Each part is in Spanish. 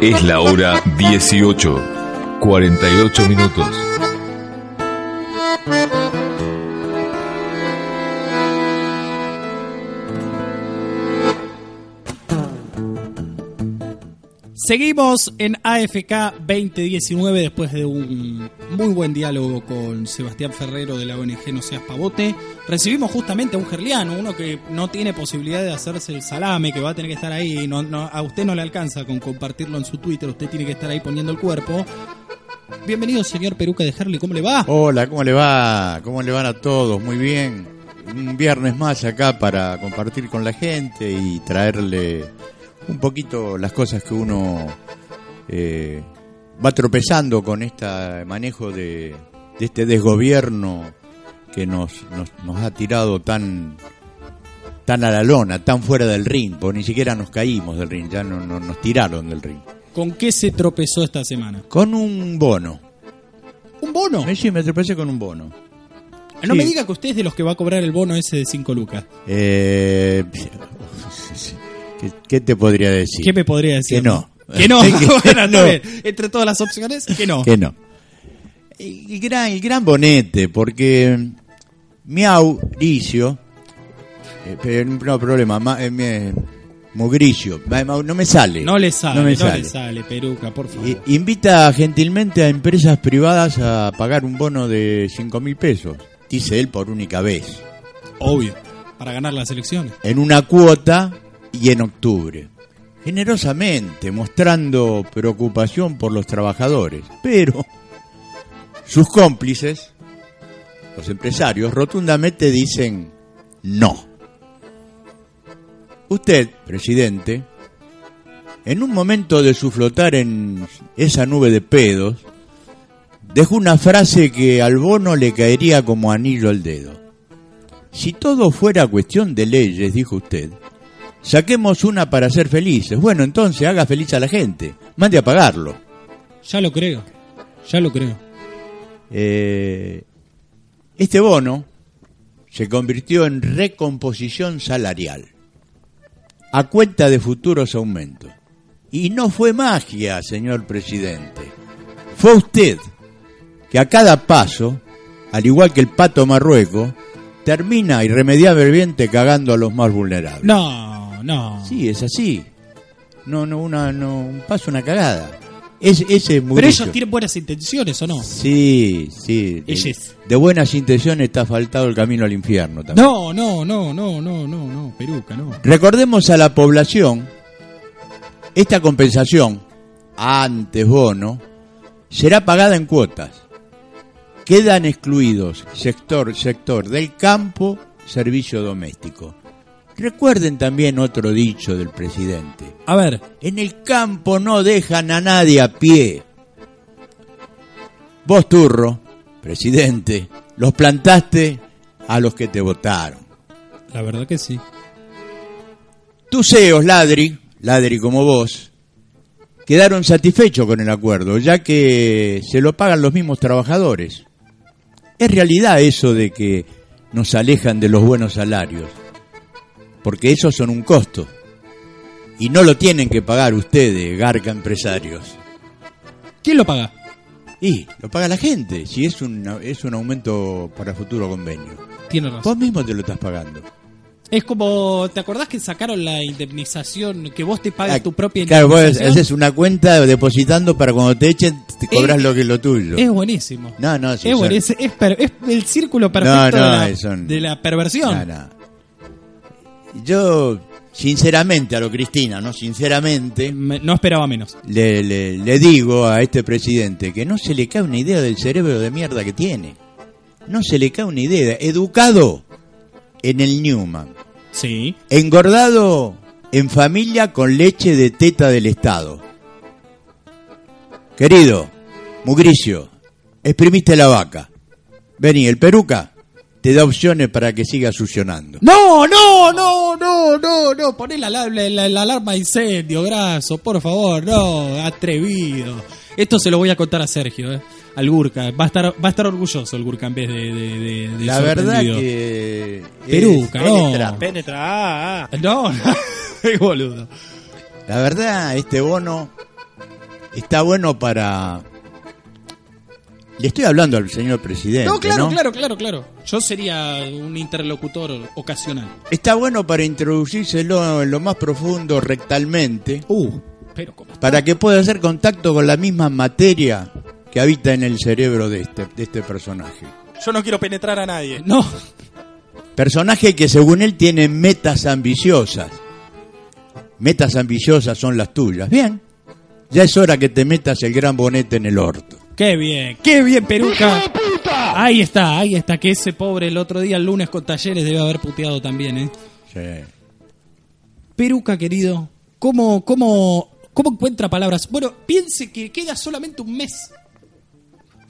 Es la hora 18, 48 minutos. Seguimos en AFK 2019 después de un muy buen diálogo con Sebastián Ferrero de la ONG No Seas Pavote. Recibimos justamente a un gerliano, uno que no tiene posibilidad de hacerse el salame, que va a tener que estar ahí. A usted no le alcanza con compartirlo en su Twitter, usted tiene que estar ahí poniendo el cuerpo. Bienvenido, señor Peruca de Herli, ¿cómo le va? Hola, ¿cómo le va? ¿Cómo le van a todos? Muy bien. Un viernes más acá para compartir con la gente y traerle un poquito las cosas que uno eh, va tropezando con este manejo de, de este desgobierno que nos, nos, nos, ha tirado tan tan a la lona, tan fuera del ring, porque ni siquiera nos caímos del ring, ya no, no, nos tiraron del ring. ¿Con qué se tropezó esta semana? Con un bono. ¿Un bono? Sí, me tropecé con un bono. No Sí. me diga que usted es de los que va a cobrar el bono ese de 5 lucas. Eh, ¿qué, qué te podría decir? ¿Qué me podría decir? Que no. Que no. Bueno. Entre todas las opciones, que no. Que no. El, gran, el gran bonete, porque Miau, Ricio, eh, no problema, ma- eh, me- Mugricio, no me sale. No le sale, No no, me le sale. sale, Peruca, por favor. Invita gentilmente a empresas privadas a pagar un bono de 5 mil pesos, dice él por única vez, Obvio. Para ganar las elecciones. en una cuota y en octubre. Generosamente, mostrando preocupación por los trabajadores. Pero sus cómplices, los empresarios, rotundamente dicen no. Usted, presidente, en un momento de su flotar en esa nube de pedos, dejó una frase que al bono le caería como anillo al dedo. Si todo fuera cuestión de leyes, dijo usted, saquemos una para ser felices. Bueno, entonces haga feliz a la gente, mande a pagarlo. Ya lo creo. Ya lo creo. Eh, este bono se convirtió en recomposición salarial a cuenta de futuros aumentos. Y no fue magia, señor presidente. Fue usted que a cada paso, al igual que el pato marrueco, termina irremediablemente cagando a los más vulnerables. No, no. Sí, es así. No, no, una, no, un paso, una cagada. Es, ese es Pero Mugricio. ellos tienen buenas intenciones, ¿o no? Sí, sí. De, de buenas intenciones está faltado el camino al infierno también. No, no, no, no, no, no, no, Peruca, no. Recordemos a la población, esta compensación, antes bono, será pagada en cuotas. Quedan excluidos sector, sector del campo, servicio doméstico. Recuerden también otro dicho del presidente. A ver, En el campo no dejan a nadie a pie. Vos, Turro, presidente, los plantaste a los que te votaron. la verdad que sí. Tus CEOs, Ladri, Ladri como vos, quedaron satisfechos con el acuerdo, ya que se lo pagan los mismos trabajadores. Es realidad eso de que nos alejan de los buenos salarios, porque esos son un costo. Y no lo tienen que pagar ustedes, Garca Empresarios. ¿Quién lo paga? Y lo paga la gente, si es un, es un aumento para futuro convenio. Tiene razón. Vos mismo te lo estás pagando. Es como, ¿te acordás que sacaron la indemnización, que vos te pagas Ah, tu propia Claro, vos indemnización? haces una cuenta depositando para cuando te echen, te cobras lo que es lo tuyo. Es buenísimo. No, no, sí, es, son-. Es, per- es el círculo perfecto No, de, la, son- de la perversión. No. Yo, sinceramente, a lo Cristina, ¿no? Sinceramente, Me- no esperaba menos. le, le- le digo a este presidente que no se le cae una idea del cerebro de mierda que tiene. No se le cae una idea. Educado en el Newman. Sí. Engordado en familia con leche de teta del Estado. Querido, Mugricio, exprimiste la vaca. Vení, el peruca te da opciones para que sigas succionando. No, no, no, no, no, no. Poné la, la, la- la alarma de incendio, graso, por favor, no, atrevido. Esto se lo voy a contar a Sergio, eh, al Gurka. Va a estar, va a estar orgulloso el Gurka en vez de, de, de- de La verdad que... Peruca, es- no. penetra. Penetra. ah, ah. No, no, qué boludo. La verdad, este bono está bueno para... Le estoy hablando al señor presidente, No, claro, ¿no? claro, claro, claro. Yo sería un interlocutor ocasional. Está bueno para introducírselo en lo más profundo rectalmente, Uh, pero como para que pueda hacer contacto con la misma materia que habita en el cerebro de este, de este personaje. Yo no quiero penetrar a nadie. No, Personaje que según él tiene metas ambiciosas. Metas ambiciosas son las tuyas. Bien, ya es hora que te metas el gran bonete en el orto. Qué bien, qué bien, Peruca. Ahí está, ahí está, que ese pobre el otro día, el lunes con talleres, debe haber puteado también, ¿eh? Sí. Peruca, querido, ¿cómo, cómo, cómo encuentra palabras? Bueno, piense que queda solamente un mes.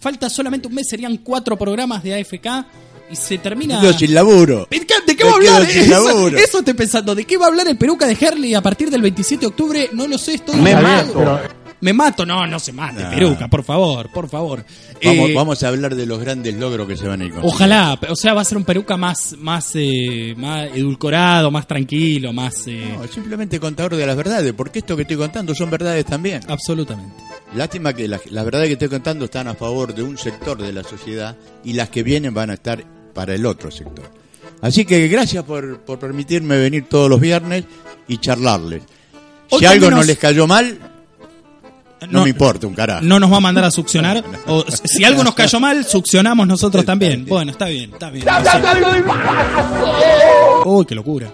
Falta solamente un mes, serían cuatro programas de AFK y se termina... Yo sin laburo. ¿De qué, va a hablar? quedo sin Eso, eso estoy pensando. ¿De qué va a hablar el peruca de Herley a partir del 27 de octubre? No lo sé, estoy... Me mato. Me mato, no, no se mate, peruca, por favor, por favor. Vamos, Eh, vamos a hablar de los grandes logros que se van a ir con Ojalá, o sea, va a ser un peruca más, más, eh, más edulcorado, más tranquilo, más... eh, No, simplemente contador de las verdades, porque esto que estoy contando son verdades también. Absolutamente. Lástima que las, las verdades que estoy contando están a favor de un sector de la sociedad y las que vienen van a estar para el otro sector. Así que gracias por, por permitirme venir todos los viernes y charlarles. Hoy Si algo no les cayó mal, no, No- me importa un carajo. No nos va a mandar a succionar. O si algo nos cayó mal, succionamos nosotros también. Bueno, está bien, está bien. Uy, qué locura.